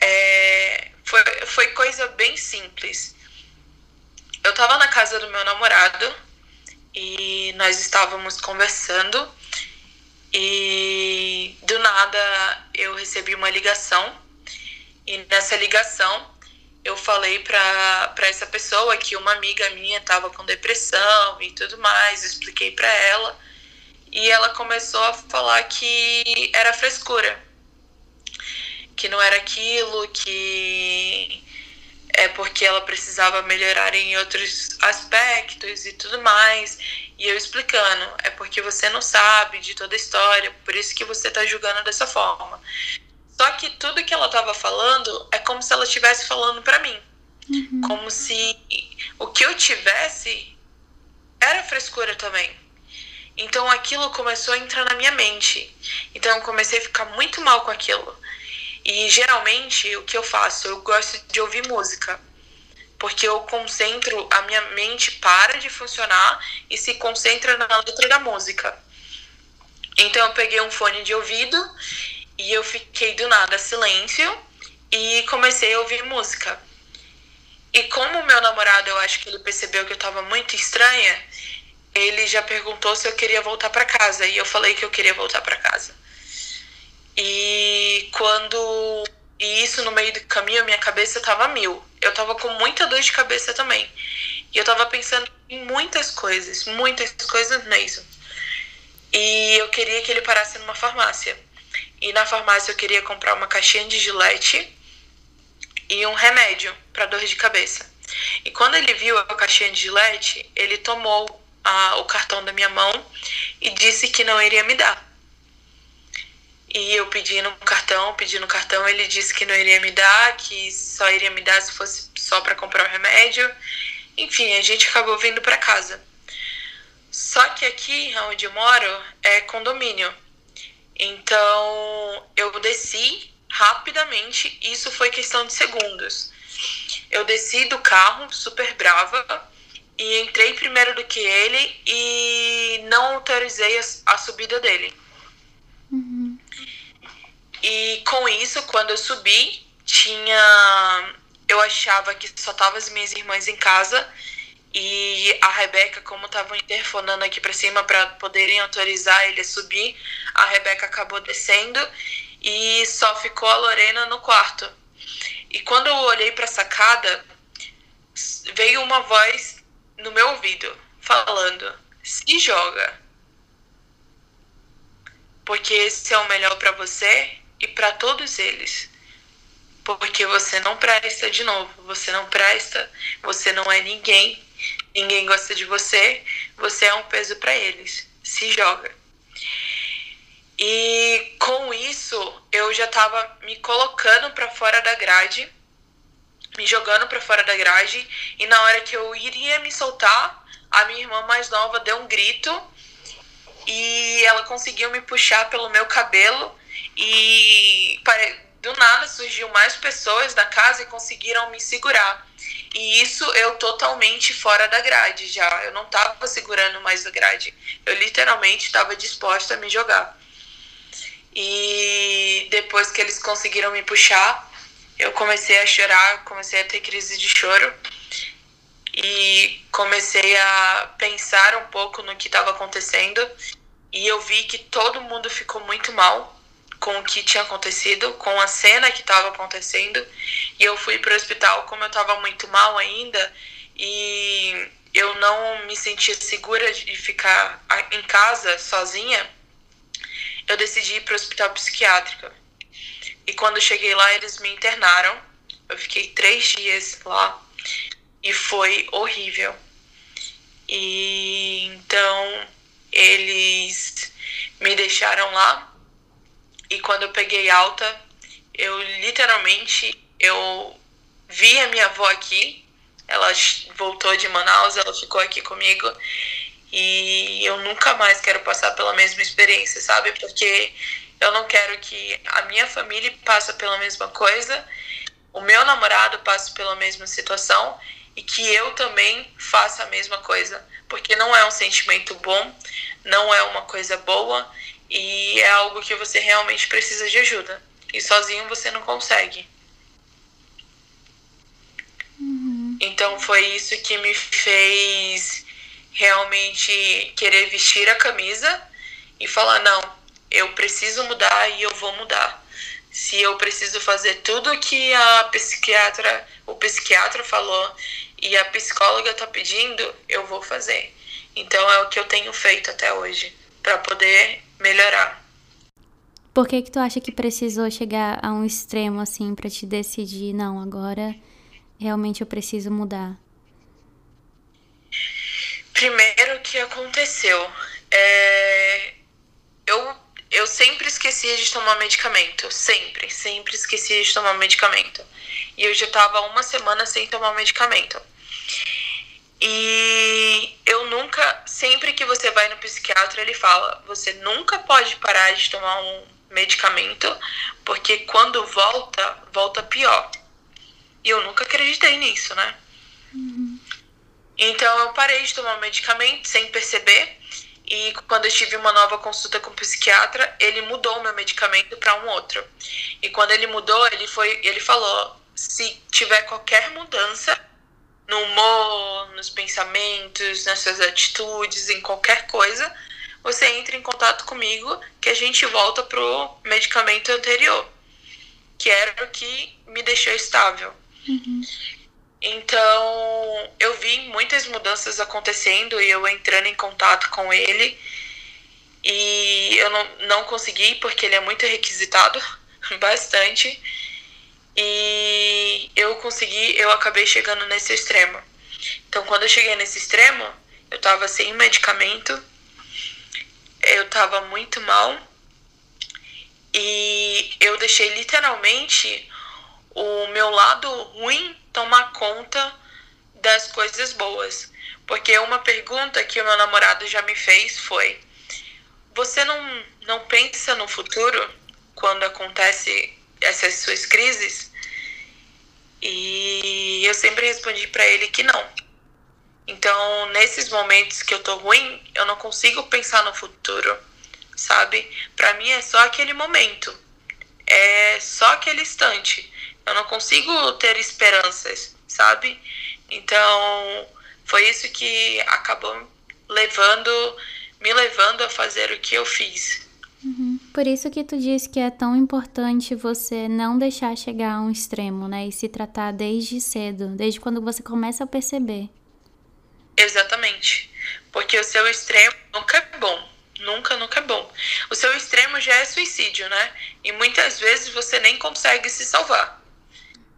É, foi, foi coisa bem simples. Eu estava na casa do meu namorado e nós estávamos conversando e do nada eu recebi uma ligação e nessa ligação eu falei para essa pessoa que uma amiga minha estava com depressão e tudo mais, expliquei para ela e ela começou a falar que era frescura, que não era aquilo, que é porque ela precisava melhorar em outros aspectos e tudo mais. E eu explicando, é porque você não sabe de toda a história, por isso que você tá julgando dessa forma. Só que tudo que ela tava falando é como se ela estivesse falando para mim. Uhum. Como se o que eu tivesse era frescura também. Então aquilo começou a entrar na minha mente. Então eu comecei a ficar muito mal com aquilo. E geralmente o que eu faço? Eu gosto de ouvir música porque eu concentro, a minha mente para de funcionar e se concentra na letra da música. Então eu peguei um fone de ouvido e eu fiquei do nada silêncio e comecei a ouvir música. E como o meu namorado, eu acho que ele percebeu que eu tava muito estranha, ele já perguntou se eu queria voltar para casa e eu falei que eu queria voltar para casa. E quando e isso no meio do caminho, a minha cabeça tava mil. Eu tava com muita dor de cabeça também. E eu tava pensando em muitas coisas, muitas coisas mesmo. E eu queria que ele parasse numa farmácia. E na farmácia eu queria comprar uma caixinha de gilete e um remédio para dor de cabeça. E quando ele viu a caixinha de gilete, ele tomou a, o cartão da minha mão e disse que não iria me dar. E eu pedi no cartão, pedi no cartão, ele disse que não iria me dar, que só iria me dar se fosse só para comprar o remédio. Enfim, a gente acabou vindo para casa. Só que aqui onde eu moro é condomínio. Então eu desci rapidamente, isso foi questão de segundos. Eu desci do carro, super brava, e entrei primeiro do que ele e não autorizei a, a subida dele. Uhum. E com isso, quando eu subi, tinha. Eu achava que só tava as minhas irmãs em casa e a Rebeca, como estavam interfonando aqui para cima para poderem autorizar ele a subir, a Rebeca acabou descendo e só ficou a Lorena no quarto. E quando eu olhei para a sacada, veio uma voz no meu ouvido falando: "Se joga" porque esse é o melhor para você e para todos eles. Porque você não presta de novo, você não presta, você não é ninguém, ninguém gosta de você, você é um peso para eles. Se joga. E com isso, eu já estava me colocando para fora da grade, me jogando para fora da grade, e na hora que eu iria me soltar, a minha irmã mais nova deu um grito e ela conseguiu me puxar pelo meu cabelo e do nada surgiu mais pessoas da casa e conseguiram me segurar. E isso eu totalmente fora da grade já. Eu não estava segurando mais a grade. Eu literalmente estava disposta a me jogar. E depois que eles conseguiram me puxar, eu comecei a chorar, comecei a ter crise de choro. E comecei a pensar um pouco no que estava acontecendo e eu vi que todo mundo ficou muito mal com o que tinha acontecido, com a cena que estava acontecendo. E eu fui para o hospital, como eu estava muito mal ainda, e eu não me sentia segura de ficar em casa sozinha, eu decidi ir para o hospital psiquiátrico. E quando cheguei lá, eles me internaram. Eu fiquei três dias lá e foi horrível. E então eles me deixaram lá e quando eu peguei alta, eu literalmente eu vi a minha avó aqui. Ela voltou de Manaus, ela ficou aqui comigo e eu nunca mais quero passar pela mesma experiência, sabe? Porque eu não quero que a minha família passe pela mesma coisa, o meu namorado passe pela mesma situação e que eu também faça a mesma coisa, porque não é um sentimento bom, não é uma coisa boa e é algo que você realmente precisa de ajuda. E sozinho você não consegue. Uhum. Então foi isso que me fez realmente querer vestir a camisa e falar: não, eu preciso mudar e eu vou mudar. Se eu preciso fazer tudo que a psiquiatra, o psiquiatra falou e a psicóloga está pedindo, eu vou fazer. Então é o que eu tenho feito até hoje para poder melhorar. Por que que tu acha que precisou chegar a um extremo assim para te decidir, não, agora realmente eu preciso mudar? Primeiro, o que aconteceu? É... Eu, eu sempre esquecia de tomar medicamento. Sempre, sempre esquecia de tomar medicamento. E eu já estava uma semana sem tomar medicamento. E eu nunca, sempre que você vai no psiquiatra, ele fala: você nunca pode parar de tomar um medicamento, porque quando volta, volta pior. E eu nunca acreditei nisso, né? Uhum. Então eu parei de tomar medicamento sem perceber. E quando eu tive uma nova consulta com o psiquiatra, ele mudou o meu medicamento para um outro. E quando ele mudou, ele foi, ele falou: se tiver qualquer mudança, no humor, nos pensamentos, nas suas atitudes, em qualquer coisa, você entra em contato comigo que a gente volta pro medicamento anterior, que era o que me deixou estável. Uhum. Então, eu vi muitas mudanças acontecendo e eu entrando em contato com ele. E eu não, não consegui porque ele é muito requisitado, bastante. E eu consegui, eu acabei chegando nesse extremo. Então, quando eu cheguei nesse extremo, eu tava sem medicamento, eu tava muito mal e eu deixei literalmente o meu lado ruim tomar conta das coisas boas. Porque uma pergunta que o meu namorado já me fez foi: Você não, não pensa no futuro quando acontece essas suas crises? E eu sempre respondi para ele que não. Então, nesses momentos que eu tô ruim, eu não consigo pensar no futuro, sabe? Para mim é só aquele momento. É só aquele instante. Eu não consigo ter esperanças, sabe? Então, foi isso que acabou levando, me levando a fazer o que eu fiz. Uhum. Por isso que tu diz que é tão importante você não deixar chegar a um extremo, né? E se tratar desde cedo, desde quando você começa a perceber. Exatamente. Porque o seu extremo nunca é bom. Nunca, nunca é bom. O seu extremo já é suicídio, né? E muitas vezes você nem consegue se salvar.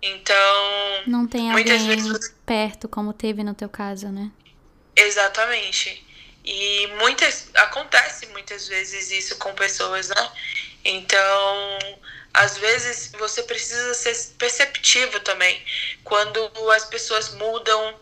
Então. Não tem alguém vezes... perto, como teve no teu caso, né? Exatamente. E muitas acontece muitas vezes isso com pessoas, né? Então, às vezes você precisa ser perceptivo também. Quando as pessoas mudam,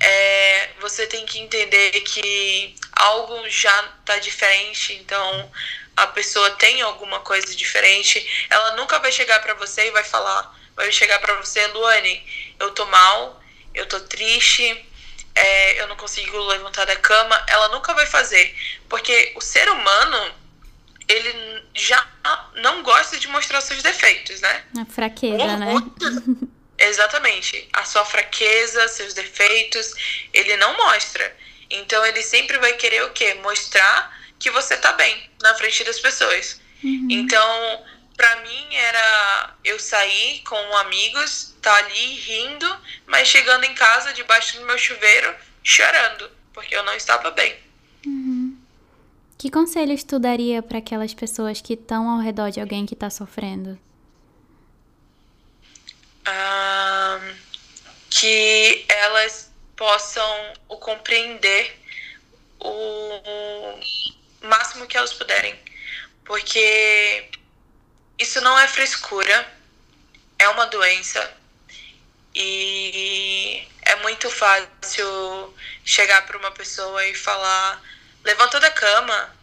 é, você tem que entender que algo já tá diferente, então a pessoa tem alguma coisa diferente. Ela nunca vai chegar para você e vai falar, vai chegar para você, Luane, eu tô mal, eu tô triste, é, eu não consigo levantar da cama, ela nunca vai fazer. Porque o ser humano, ele já não gosta de mostrar seus defeitos, né? A fraqueza, né? Exatamente. A sua fraqueza, seus defeitos, ele não mostra. Então ele sempre vai querer o quê? Mostrar que você tá bem na frente das pessoas. Uhum. Então, para mim era eu sair com amigos, tá ali rindo, mas chegando em casa debaixo do meu chuveiro chorando, porque eu não estava bem. Uhum. Que conselhos tu daria para aquelas pessoas que estão ao redor de alguém que está sofrendo? Que elas possam o compreender o máximo que elas puderem, porque isso não é frescura, é uma doença e é muito fácil chegar para uma pessoa e falar: levanta da cama,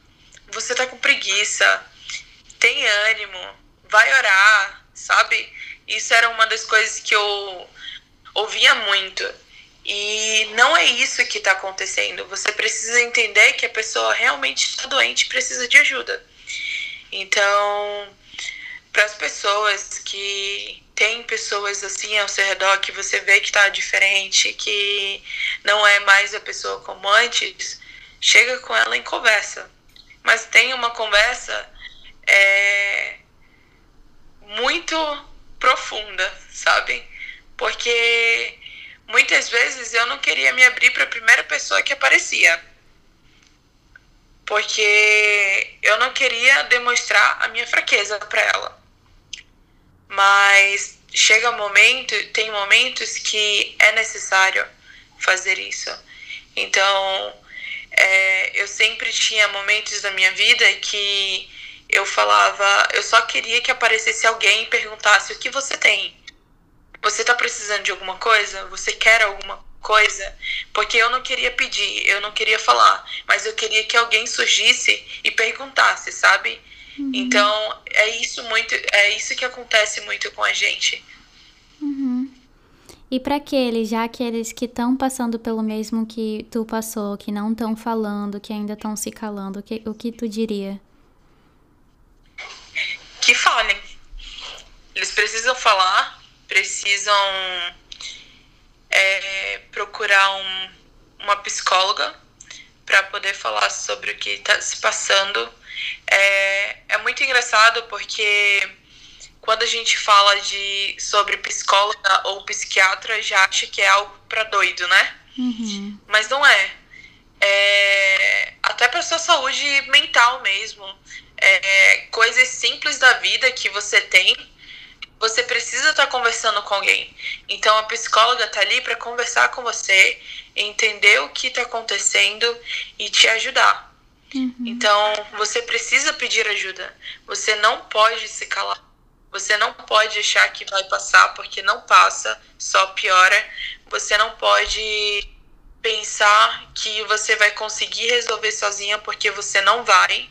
você tá com preguiça, tem ânimo, vai orar, sabe? Isso era uma das coisas que eu ouvia muito. E não é isso que está acontecendo. Você precisa entender que a pessoa realmente está doente e precisa de ajuda. Então, para as pessoas que tem pessoas assim ao seu redor que você vê que está diferente, que não é mais a pessoa como antes, chega com ela em conversa. Mas tem uma conversa é, muito profunda, sabe? Porque muitas vezes eu não queria me abrir para a primeira pessoa que aparecia porque eu não queria demonstrar a minha fraqueza para ela. Mas chega momento, tem momentos que é necessário fazer isso. Então, é, eu sempre tinha momentos da minha vida que eu falava, eu só queria que aparecesse alguém e perguntasse o que você tem. Você tá precisando de alguma coisa? Você quer alguma coisa? Porque eu não queria pedir, eu não queria falar, mas eu queria que alguém surgisse e perguntasse, sabe? Uhum. Então, é isso muito, é isso que acontece muito com a gente. Uhum. E para aqueles, já aqueles que estão passando pelo mesmo que tu passou, que não estão falando, que ainda estão se calando, o que, o que tu diria? Que falem. Eles precisam falar, precisam é, procurar um, uma psicóloga para poder falar sobre o que está se passando é, é muito engraçado porque quando a gente fala de sobre psicóloga ou psiquiatra, já acha que é algo para doido, né? Uhum. Mas não é. é até para sua saúde mental mesmo. É, coisas simples da vida que você tem, você precisa estar tá conversando com alguém. Então a psicóloga tá ali para conversar com você, entender o que está acontecendo e te ajudar. Uhum. Então, você precisa pedir ajuda. Você não pode se calar. Você não pode achar que vai passar, porque não passa, só piora. Você não pode pensar que você vai conseguir resolver sozinha, porque você não vai.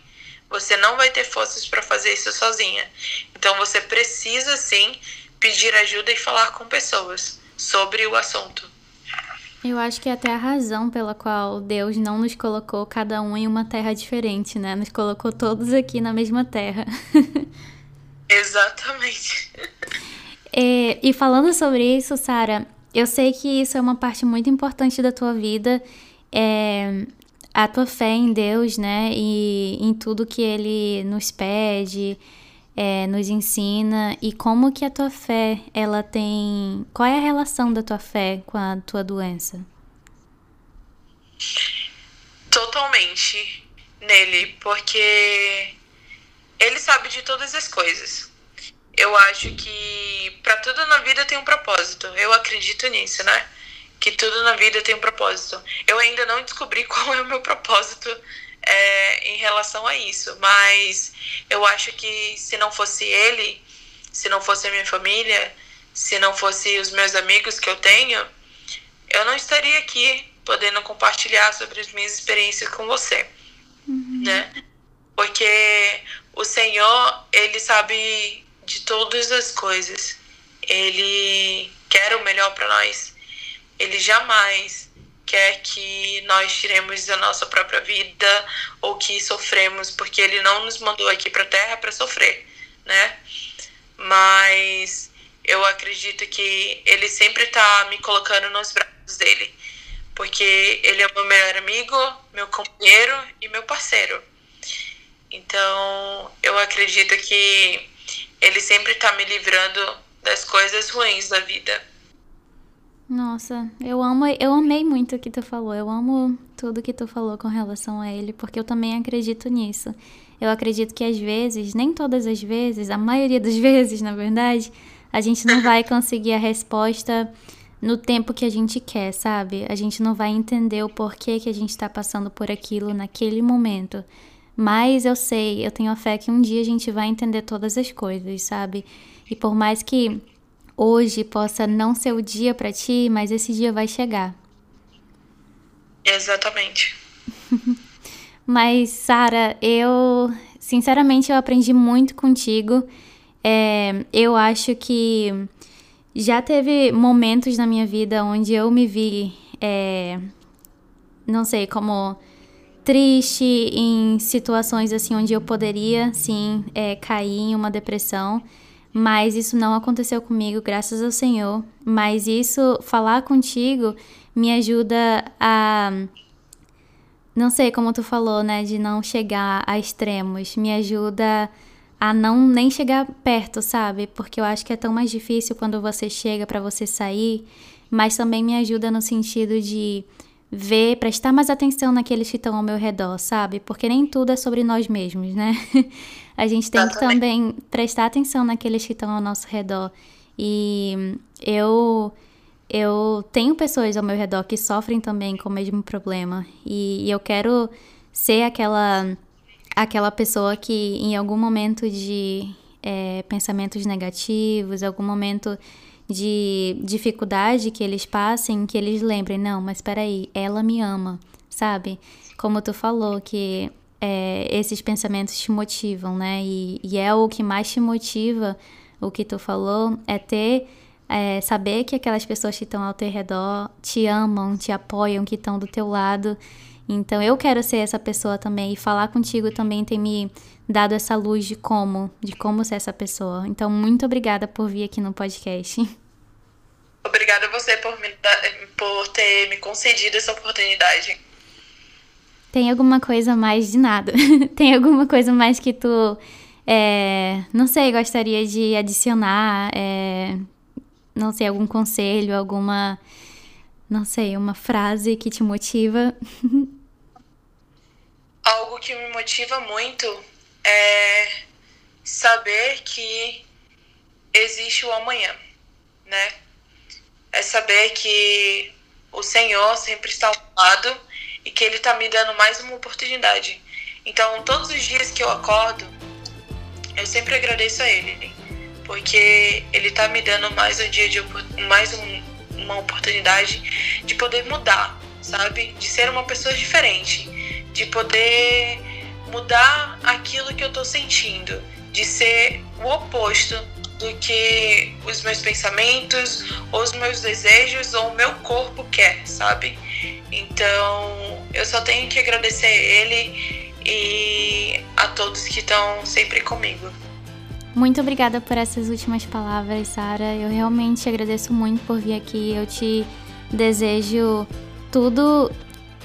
Você não vai ter forças para fazer isso sozinha. Então, você precisa sim pedir ajuda e falar com pessoas sobre o assunto. Eu acho que é até a razão pela qual Deus não nos colocou cada um em uma terra diferente, né? Nos colocou todos aqui na mesma terra. Exatamente. É, e falando sobre isso, Sara, eu sei que isso é uma parte muito importante da tua vida, é, a tua fé em Deus, né? E em tudo que Ele nos pede, é, nos ensina e como que a tua fé ela tem qual é a relação da tua fé com a tua doença? Totalmente nele porque ele sabe de todas as coisas. Eu acho que para tudo na vida tem um propósito. Eu acredito nisso né? Que tudo na vida tem um propósito. Eu ainda não descobri qual é o meu propósito é, em relação a isso. Mas eu acho que se não fosse ele, se não fosse a minha família, se não fosse os meus amigos que eu tenho, eu não estaria aqui podendo compartilhar sobre as minhas experiências com você, uhum. né? Porque o Senhor, ele sabe de todas as coisas. Ele quer o melhor para nós. Ele jamais quer que nós tiremos da nossa própria vida ou que sofremos, porque ele não nos mandou aqui para a terra para sofrer, né? Mas eu acredito que ele sempre está me colocando nos braços dele, porque ele é meu melhor amigo, meu companheiro e meu parceiro. Então, eu acredito que ele sempre está me livrando das coisas ruins da vida. Nossa, eu amo, eu amei muito o que tu falou. Eu amo tudo que tu falou com relação a ele, porque eu também acredito nisso. Eu acredito que às vezes, nem todas as vezes, a maioria das vezes, na verdade, a gente não vai conseguir a resposta no tempo que a gente quer, sabe? A gente não vai entender o porquê que a gente está passando por aquilo naquele momento. Mas eu sei, eu tenho a fé que um dia a gente vai entender todas as coisas, sabe? E por mais que hoje possa não ser o dia para ti, mas esse dia vai chegar. Exatamente. mas, Sara, eu sinceramente eu aprendi muito contigo. É, eu acho que já teve momentos na minha vida onde eu me vi, é, não sei, como triste em situações assim onde eu poderia, sim, é, cair em uma depressão. Mas isso não aconteceu comigo, graças ao Senhor. Mas isso, falar contigo, me ajuda a. Não sei como tu falou, né? De não chegar a extremos. Me ajuda a não nem chegar perto, sabe? Porque eu acho que é tão mais difícil quando você chega para você sair. Mas também me ajuda no sentido de ver, prestar mais atenção naqueles que estão ao meu redor, sabe? Porque nem tudo é sobre nós mesmos, né? A gente tem que também prestar atenção naqueles que estão ao nosso redor E eu eu tenho pessoas ao meu redor que sofrem também com o mesmo problema e, e eu quero ser aquela aquela pessoa que em algum momento de é, pensamentos negativos, algum momento de dificuldade que eles passem, que eles lembrem, não, mas espera aí, ela me ama, sabe? Como tu falou, que é, esses pensamentos te motivam, né? E, e, é o que mais te motiva, o que tu falou, é ter, é, saber que aquelas pessoas que estão ao teu redor te amam, te apoiam, que estão do teu lado. Então eu quero ser essa pessoa também e falar contigo também tem me dado essa luz de como, de como ser essa pessoa. Então muito obrigada por vir aqui no podcast. Obrigada a você por, me, por ter me concedido essa oportunidade. Tem alguma coisa mais de nada? Tem alguma coisa mais que tu, é, não sei, gostaria de adicionar? É, não sei, algum conselho, alguma, não sei, uma frase que te motiva? Algo que me motiva muito é saber que existe o amanhã, né? É saber que o Senhor sempre está ao lado e que Ele está me dando mais uma oportunidade. Então, todos os dias que eu acordo, eu sempre agradeço a Ele, porque Ele está me dando mais um dia de mais um, uma oportunidade de poder mudar, sabe? De ser uma pessoa diferente de poder mudar aquilo que eu tô sentindo, de ser o oposto do que os meus pensamentos, os meus desejos ou o meu corpo quer, sabe? Então, eu só tenho que agradecer a ele e a todos que estão sempre comigo. Muito obrigada por essas últimas palavras, Sara. Eu realmente agradeço muito por vir aqui. Eu te desejo tudo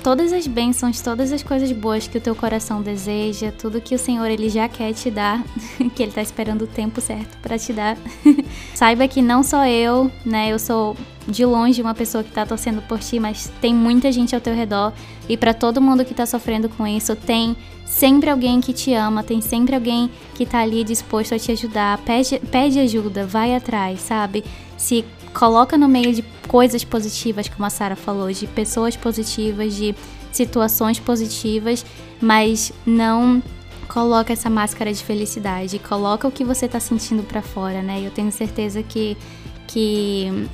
todas as bênçãos, todas as coisas boas que o teu coração deseja, tudo que o Senhor ele já quer te dar, que ele tá esperando o tempo certo para te dar. Saiba que não só eu, né, eu sou de longe uma pessoa que tá torcendo por ti, mas tem muita gente ao teu redor e para todo mundo que tá sofrendo com isso, tem sempre alguém que te ama, tem sempre alguém que tá ali disposto a te ajudar. Pede, pede ajuda, vai atrás, sabe? Se coloca no meio de coisas positivas, como a Sara falou, de pessoas positivas, de situações positivas, mas não coloca essa máscara de felicidade, coloca o que você está sentindo para fora, né? Eu tenho certeza que que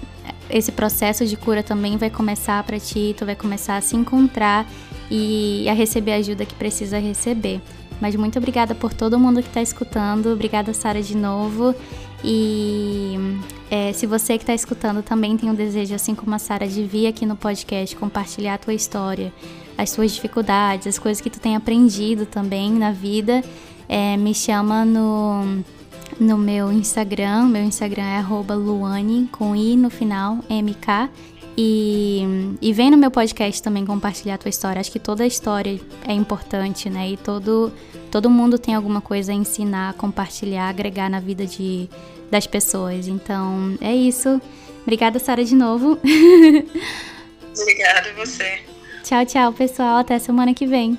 esse processo de cura também vai começar para ti, tu vai começar a se encontrar e a receber a ajuda que precisa receber. Mas muito obrigada por todo mundo que está escutando. Obrigada, Sara, de novo. E é, se você que está escutando também tem um desejo, assim como a Sara, de vir aqui no podcast compartilhar a tua história, as suas dificuldades, as coisas que tu tem aprendido também na vida, é, me chama no, no meu Instagram. Meu Instagram é luane, com i no final, mk. E, e vem no meu podcast também compartilhar a tua história. Acho que toda história é importante, né? E todo, todo mundo tem alguma coisa a ensinar, compartilhar, agregar na vida de, das pessoas. Então, é isso. Obrigada, Sara, de novo. Obrigada você. Tchau, tchau, pessoal. Até semana que vem.